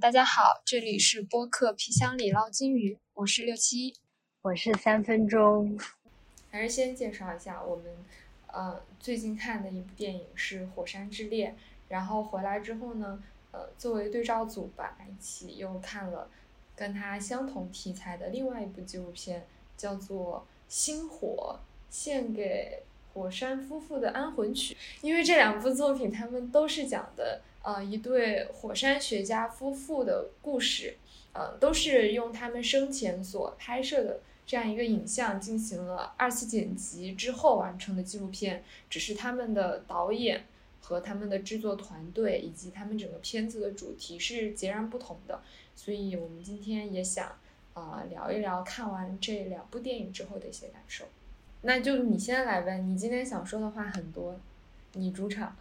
大家好，这里是播客皮箱里捞金鱼，我是六七，我是三分钟。还是先介绍一下我们，呃，最近看的一部电影是《火山之恋》，然后回来之后呢，呃，作为对照组吧，一起又看了跟它相同题材的另外一部纪录片，叫做《星火》，献给火山夫妇的安魂曲。因为这两部作品，他们都是讲的。呃，一对火山学家夫妇的故事，呃，都是用他们生前所拍摄的这样一个影像进行了二次剪辑之后完成的纪录片。只是他们的导演和他们的制作团队以及他们整个片子的主题是截然不同的。所以我们今天也想啊聊一聊看完这两部电影之后的一些感受。那就你先来呗，你今天想说的话很多，你主场。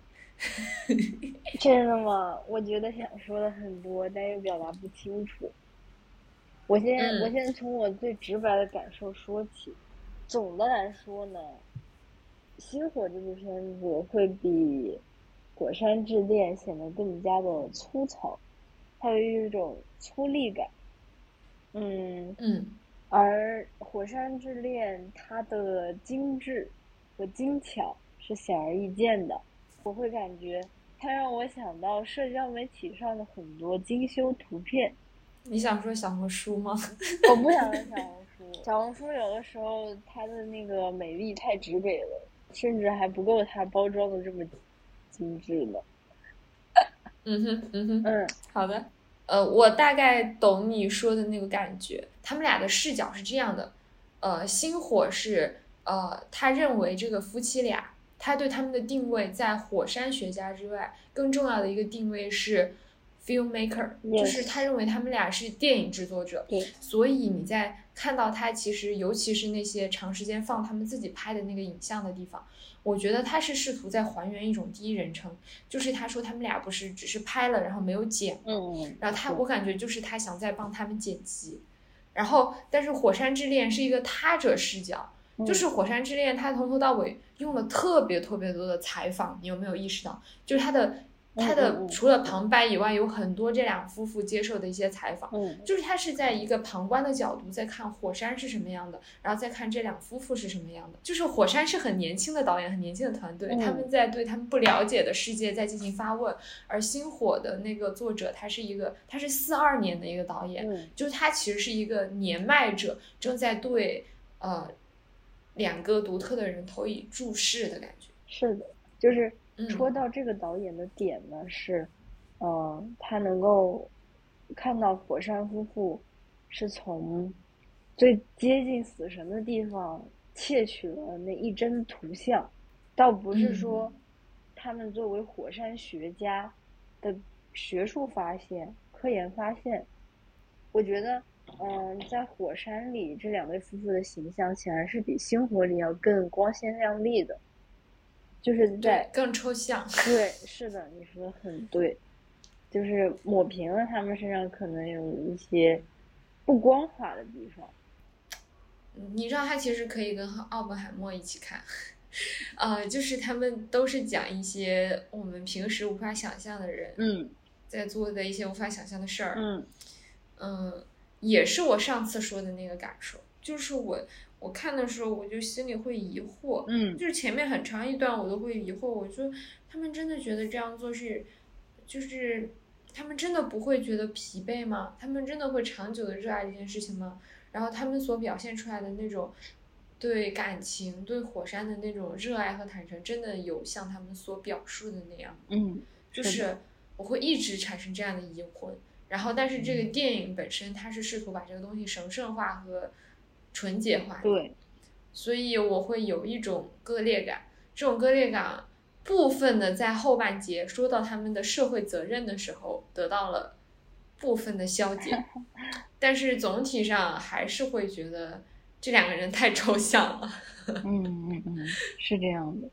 真的吗？我觉得想说的很多，但又表达不清楚。我先，我先从我最直白的感受说起。总的来说呢，《星火》这部片子会比《火山之恋》显得更加的粗糙，它有一种粗粝感。嗯嗯。而《火山之恋》它的精致和精巧是显而易见的。我会感觉它让我想到社交媒体上的很多精修图片。你想说小红书吗？我不想说小红书。小红书有的时候它的那个美丽太直给了，甚至还不够它包装的这么精致呢。嗯哼，嗯哼，嗯，好的。呃，我大概懂你说的那个感觉。他们俩的视角是这样的。呃，星火是呃，他认为这个夫妻俩。他对他们的定位，在火山学家之外，更重要的一个定位是 filmmaker，就是他认为他们俩是电影制作者。所以你在看到他其实，尤其是那些长时间放他们自己拍的那个影像的地方，我觉得他是试图在还原一种第一人称，就是他说他们俩不是只是拍了，然后没有剪。嗯。然后他，我感觉就是他想在帮他们剪辑。然后，但是《火山之恋》是一个他者视角。就是《火山之恋》，它从头到尾用了特别特别多的采访，你有没有意识到？就是它的它的除了旁白以外，有很多这两夫妇接受的一些采访。嗯，就是他是在一个旁观的角度在看火山是什么样的，然后再看这两夫妇是什么样的。就是火山是很年轻的导演，很年轻的团队，他们在对他们不了解的世界在进行发问。而星火的那个作者，他是一个他是四二年的一个导演，就是他其实是一个年迈者，正在对呃。两个独特的人投以注视的感觉，是的，就是戳到这个导演的点呢，是，嗯，他能够看到火山夫妇是从最接近死神的地方窃取了那一帧图像，倒不是说他们作为火山学家的学术发现、科研发现，我觉得。嗯，在火山里，这两位夫妇的形象显然是比星火里要更光鲜亮丽的，就是在更抽象。对，是的，你说的很对，就是抹平了他们身上可能有一些不光滑的地方。你知道，他其实可以跟奥本海默一起看，呃，就是他们都是讲一些我们平时无法想象的人，嗯，在做的一些无法想象的事儿，嗯，嗯。也是我上次说的那个感受，就是我我看的时候，我就心里会疑惑，嗯，就是前面很长一段我都会疑惑，我说他们真的觉得这样做是，就是他们真的不会觉得疲惫吗？他们真的会长久的热爱这件事情吗？然后他们所表现出来的那种对感情、对火山的那种热爱和坦诚，真的有像他们所表述的那样？嗯，就是我会一直产生这样的疑惑。然后，但是这个电影本身，它是试图把这个东西神圣化和纯洁化。对，所以我会有一种割裂感。这种割裂感，部分的在后半节说到他们的社会责任的时候，得到了部分的消解。但是总体上还是会觉得这两个人太抽象了。嗯嗯嗯，是这样的。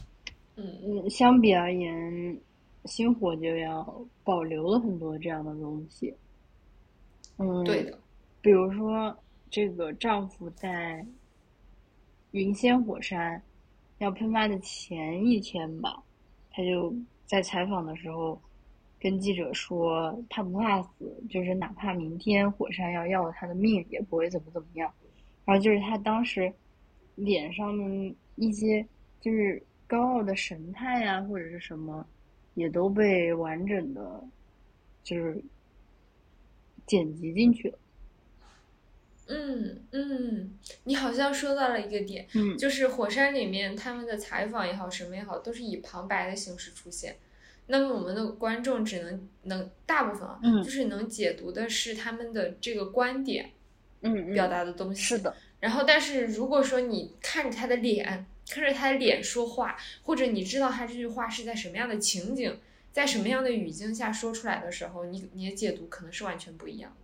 嗯嗯，相比而言。星火就要保留了很多这样的东西，嗯，对的，比如说这个丈夫在云仙火山要喷发的前一天吧，他就在采访的时候跟记者说他不怕死，就是哪怕明天火山要要了他的命，也不会怎么怎么样。然后就是他当时脸上的一些就是高傲的神态啊，或者是什么，也都被完整的，就是剪辑进去了。嗯嗯，你好像说到了一个点，嗯，就是火山里面他们的采访也好，什么也好，都是以旁白的形式出现。那么我们的观众只能能大部分啊，就是能解读的是他们的这个观点，嗯，表达的东西是的。然后，但是如果说你看着他的脸，看着他的脸说话，或者你知道他这句话是在什么样的情景，在什么样的语境下说出来的时候，你你的解读可能是完全不一样的。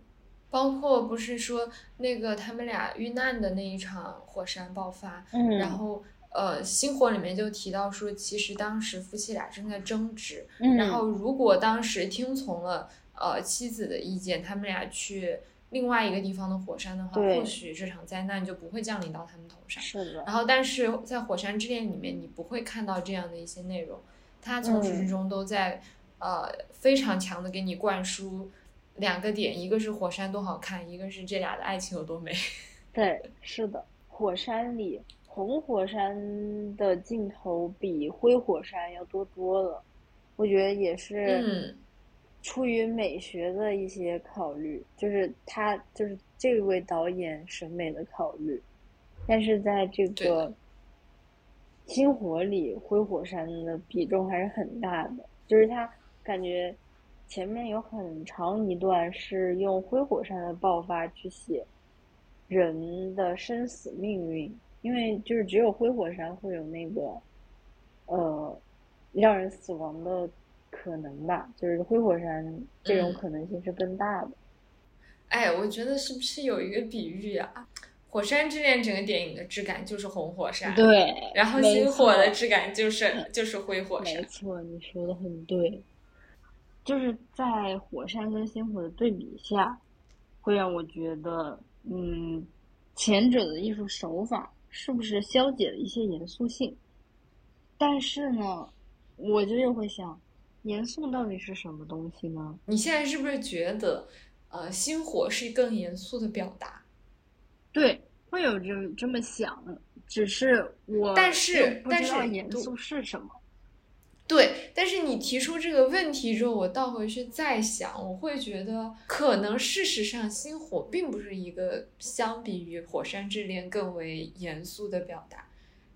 包括不是说那个他们俩遇难的那一场火山爆发，嗯，然后呃，星火里面就提到说，其实当时夫妻俩正在争执，嗯，然后如果当时听从了呃妻子的意见，他们俩去另外一个地方的火山的话，或许这场灾难就不会降临到他们头上。是的。然后，但是在《火山之恋》里面，你不会看到这样的一些内容，它从始至终都在呃非常强的给你灌输。两个点，一个是火山多好看，一个是这俩的爱情有多美。对，是的，火山里红火山的镜头比灰火山要多多了，我觉得也是出于美学的一些考虑，就是他就是这位导演审美的考虑。但是在这个星火里，灰火山的比重还是很大的，就是他感觉。前面有很长一段是用灰火山的爆发去写人的生死命运，因为就是只有灰火山会有那个呃让人死亡的可能吧，就是灰火山这种可能性是更大的。哎，我觉得是不是有一个比喻啊？《火山之恋》整个电影的质感就是红火山，对，然后星火的质感就是 就是灰火山。没错，你说的很对。就是在火山跟星火的对比下，会让我觉得，嗯，前者的艺术手法是不是消解了一些严肃性？但是呢，我就又会想，严肃到底是什么东西呢？你现在是不是觉得，呃，星火是更严肃的表达？对，会有这这么想，只是我但是不知道严肃是什么。对，但是你提出这个问题之后，我倒回去再想，我会觉得可能事实上星火并不是一个相比于火山之恋更为严肃的表达，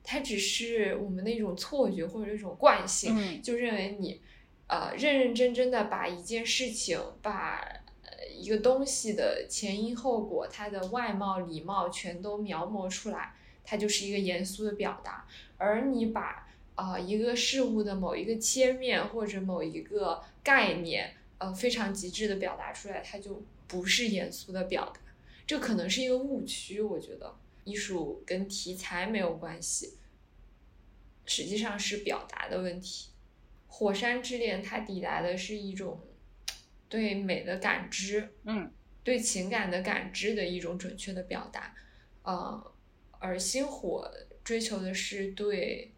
它只是我们的一种错觉或者一种惯性，就认为你，呃，认认真真的把一件事情，把呃一个东西的前因后果、它的外貌礼貌全都描摹出来，它就是一个严肃的表达，而你把。啊，一个事物的某一个切面或者某一个概念，呃，非常极致的表达出来，它就不是严肃的表达，这可能是一个误区。我觉得艺术跟题材没有关系，实际上是表达的问题。火山之恋它抵达的是一种对美的感知，嗯，对情感的感知的一种准确的表达，呃，而星火追求的是对。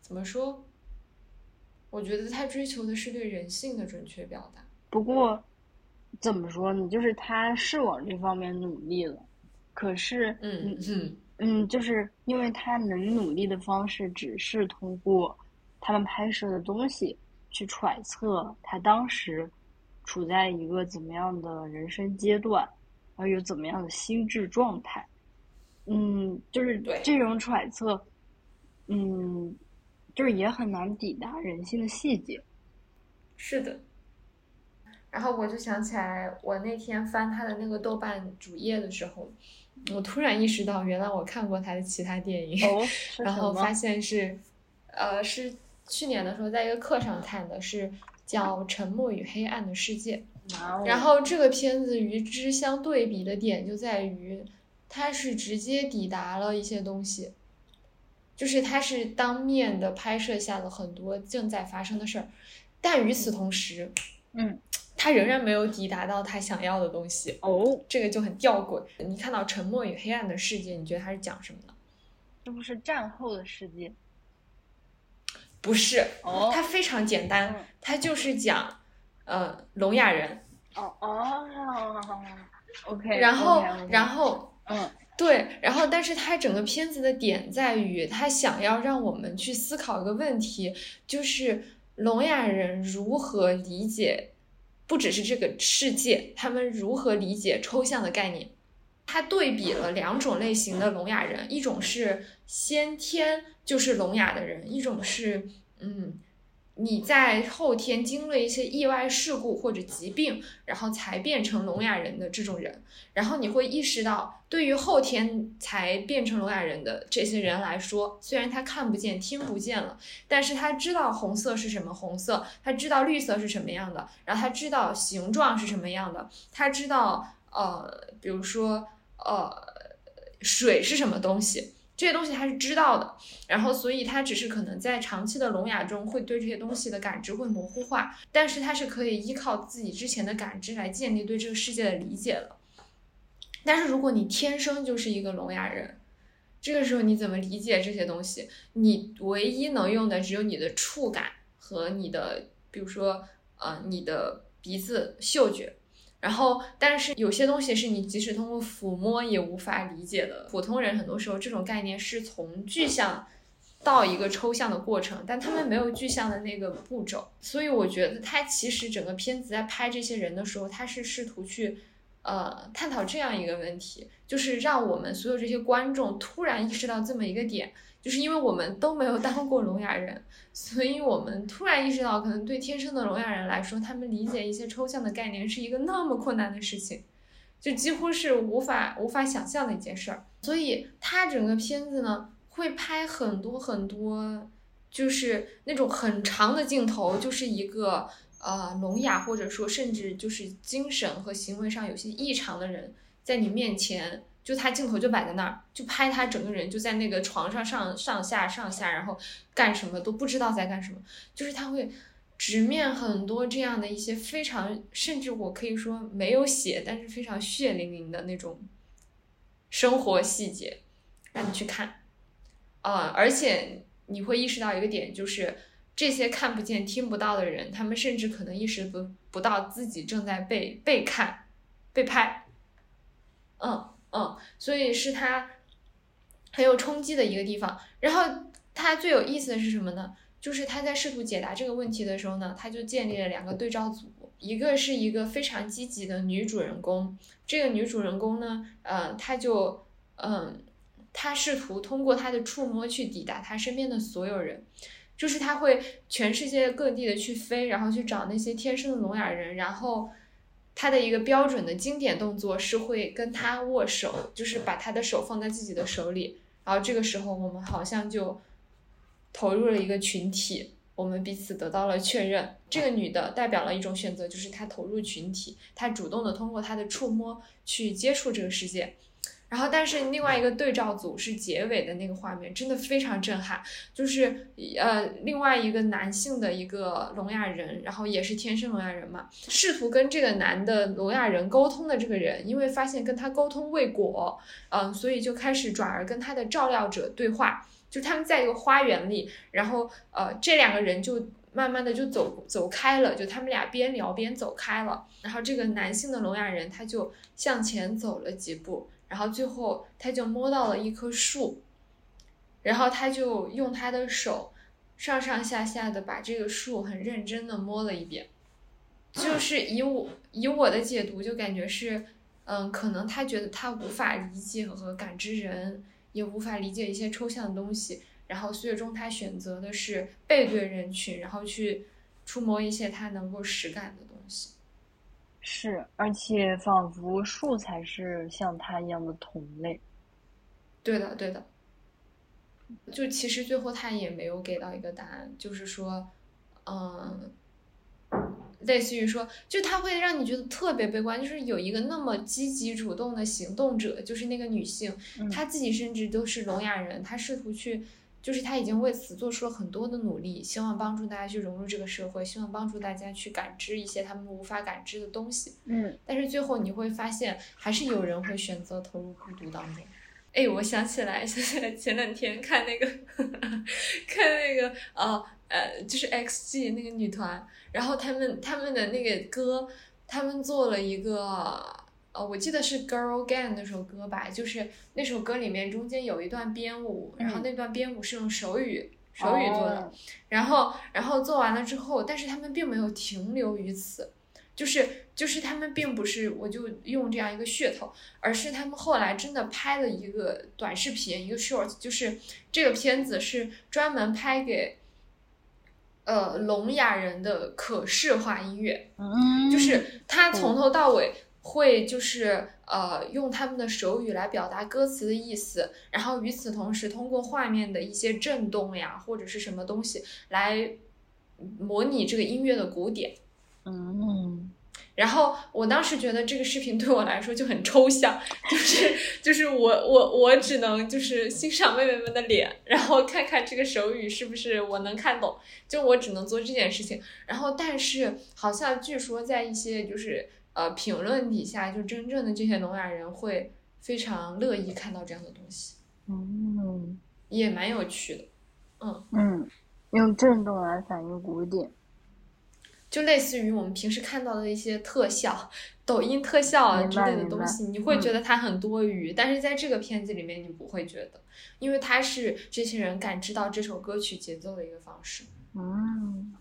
怎么说？我觉得他追求的是对人性的准确表达。不过，怎么说呢？就是他是往这方面努力了，可是，嗯嗯嗯，就是因为他能努力的方式，只是通过他们拍摄的东西去揣测他当时处在一个怎么样的人生阶段，然后有怎么样的心智状态。嗯，就是这种揣测，嗯。就是也很难抵达人性的细节，是的。然后我就想起来，我那天翻他的那个豆瓣主页的时候，我突然意识到，原来我看过他的其他电影。哦，然后发现是，呃，是去年的时候在一个课上看的，是叫《沉默与黑暗的世界》。然后这个片子与之相对比的点就在于，它是直接抵达了一些东西。就是它是当面的拍摄下了很多正在发生的事儿，但与此同时，嗯，他仍然没有抵达到他想要的东西。哦，这个就很吊诡。你看到《沉默与黑暗的世界》，你觉得它是讲什么的？这不是战后的世界？不是，哦，它非常简单，它就是讲，呃聋哑人。哦哦，OK。然后，然后，嗯，对，然后，但是它整个片子的点在于，他想要让我们去思考一个问题，就是聋哑人如何理解，不只是这个世界，他们如何理解抽象的概念。他对比了两种类型的聋哑人，一种是先天就是聋哑的人，一种是，嗯。你在后天经历一些意外事故或者疾病，然后才变成聋哑人的这种人，然后你会意识到，对于后天才变成聋哑人的这些人来说，虽然他看不见、听不见了，但是他知道红色是什么红色，他知道绿色是什么样的，然后他知道形状是什么样的，他知道呃，比如说呃，水是什么东西。这些东西他是知道的，然后所以他只是可能在长期的聋哑中会对这些东西的感知会模糊化，但是他是可以依靠自己之前的感知来建立对这个世界的理解的。但是如果你天生就是一个聋哑人，这个时候你怎么理解这些东西？你唯一能用的只有你的触感和你的，比如说呃你的鼻子嗅觉。然后，但是有些东西是你即使通过抚摸也无法理解的。普通人很多时候这种概念是从具象到一个抽象的过程，但他们没有具象的那个步骤。所以我觉得他其实整个片子在拍这些人的时候，他是试图去呃探讨这样一个问题，就是让我们所有这些观众突然意识到这么一个点。就是因为我们都没有当过聋哑人，所以我们突然意识到，可能对天生的聋哑人来说，他们理解一些抽象的概念是一个那么困难的事情，就几乎是无法无法想象的一件事儿。所以他整个片子呢，会拍很多很多，就是那种很长的镜头，就是一个呃聋哑或者说甚至就是精神和行为上有些异常的人在你面前。就他镜头就摆在那儿，就拍他整个人就在那个床上上上下上下，然后干什么都不知道在干什么。就是他会直面很多这样的一些非常，甚至我可以说没有血，但是非常血淋淋的那种生活细节，让你去看。啊，而且你会意识到一个点，就是这些看不见、听不到的人，他们甚至可能意识不不到自己正在被被看、被拍。嗯。嗯，所以是他很有冲击的一个地方。然后他最有意思的是什么呢？就是他在试图解答这个问题的时候呢，他就建立了两个对照组，一个是一个非常积极的女主人公。这个女主人公呢，呃，她就嗯，她试图通过她的触摸去抵达她身边的所有人，就是她会全世界各地的去飞，然后去找那些天生的聋哑人，然后。他的一个标准的经典动作是会跟他握手，就是把他的手放在自己的手里，然后这个时候我们好像就投入了一个群体，我们彼此得到了确认。这个女的代表了一种选择，就是她投入群体，她主动的通过她的触摸去接触这个世界。然后，但是另外一个对照组是结尾的那个画面，真的非常震撼。就是呃，另外一个男性的一个聋哑人，然后也是天生聋哑人嘛，试图跟这个男的聋哑人沟通的这个人，因为发现跟他沟通未果，嗯，所以就开始转而跟他的照料者对话。就他们在一个花园里，然后呃，这两个人就慢慢的就走走开了，就他们俩边聊边走开了。然后这个男性的聋哑人他就向前走了几步。然后最后，他就摸到了一棵树，然后他就用他的手上上下下的把这个树很认真的摸了一遍，就是以我以我的解读，就感觉是，嗯，可能他觉得他无法理解和感知人，也无法理解一些抽象的东西，然后最终他选择的是背对人群，然后去触摸一些他能够实感的东西。是，而且仿佛树才是像他一样的同类。对的，对的。就其实最后他也没有给到一个答案，就是说，嗯，类似于说，就他会让你觉得特别悲观，就是有一个那么积极主动的行动者，就是那个女性，她自己甚至都是聋哑人，她试图去。就是他已经为此做出了很多的努力，希望帮助大家去融入这个社会，希望帮助大家去感知一些他们无法感知的东西。嗯，但是最后你会发现，还是有人会选择投入孤独当中。哎，我想起来，想起来前两天看那个，看那个呃呃，就是 X G 那个女团，然后他们他们的那个歌，他们做了一个，呃，我记得是 Girl Gang 那首歌吧，就是那首歌里面中间有一段编舞，然后那段编舞是用手语手语做的，然后然后做完了之后，但是他们并没有停留于此。就是就是他们并不是我就用这样一个噱头，而是他们后来真的拍了一个短视频，一个 short，就是这个片子是专门拍给呃聋哑人的可视化音乐，就是他从头到尾会就是呃用他们的手语来表达歌词的意思，然后与此同时通过画面的一些震动呀或者是什么东西来模拟这个音乐的鼓点。嗯，然后我当时觉得这个视频对我来说就很抽象，就是就是我我我只能就是欣赏妹妹们的脸，然后看看这个手语是不是我能看懂，就我只能做这件事情。然后但是好像据说在一些就是呃评论底下，就真正的这些聋哑人会非常乐意看到这样的东西，嗯，也蛮有趣的，嗯嗯，用震动来反映鼓点。就类似于我们平时看到的一些特效、抖音特效啊之类的东西，你会觉得它很多余，但是在这个片子里面你不会觉得，因为它是这些人感知到这首歌曲节奏的一个方式。嗯，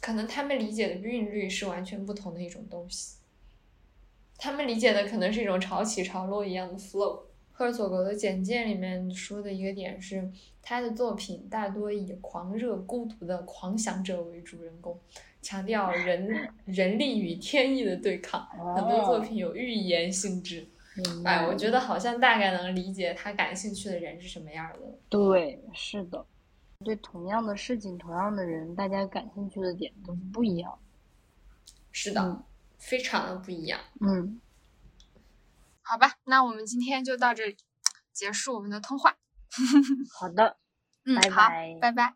可能他们理解的韵律是完全不同的一种东西，他们理解的可能是一种潮起潮落一样的 flow。赫尔佐格的简介里面说的一个点是，他的作品大多以狂热孤独的狂想者为主人公。强调人 人力与天意的对抗，很多作品有预言性质。哎，我觉得好像大概能理解他感兴趣的人是什么样的。对，是的，对同样的事情、同样的人，大家感兴趣的点都是不一样。是的，非常的不一样。嗯，好吧，那我们今天就到这里结束我们的通话。好的，嗯，好，拜拜。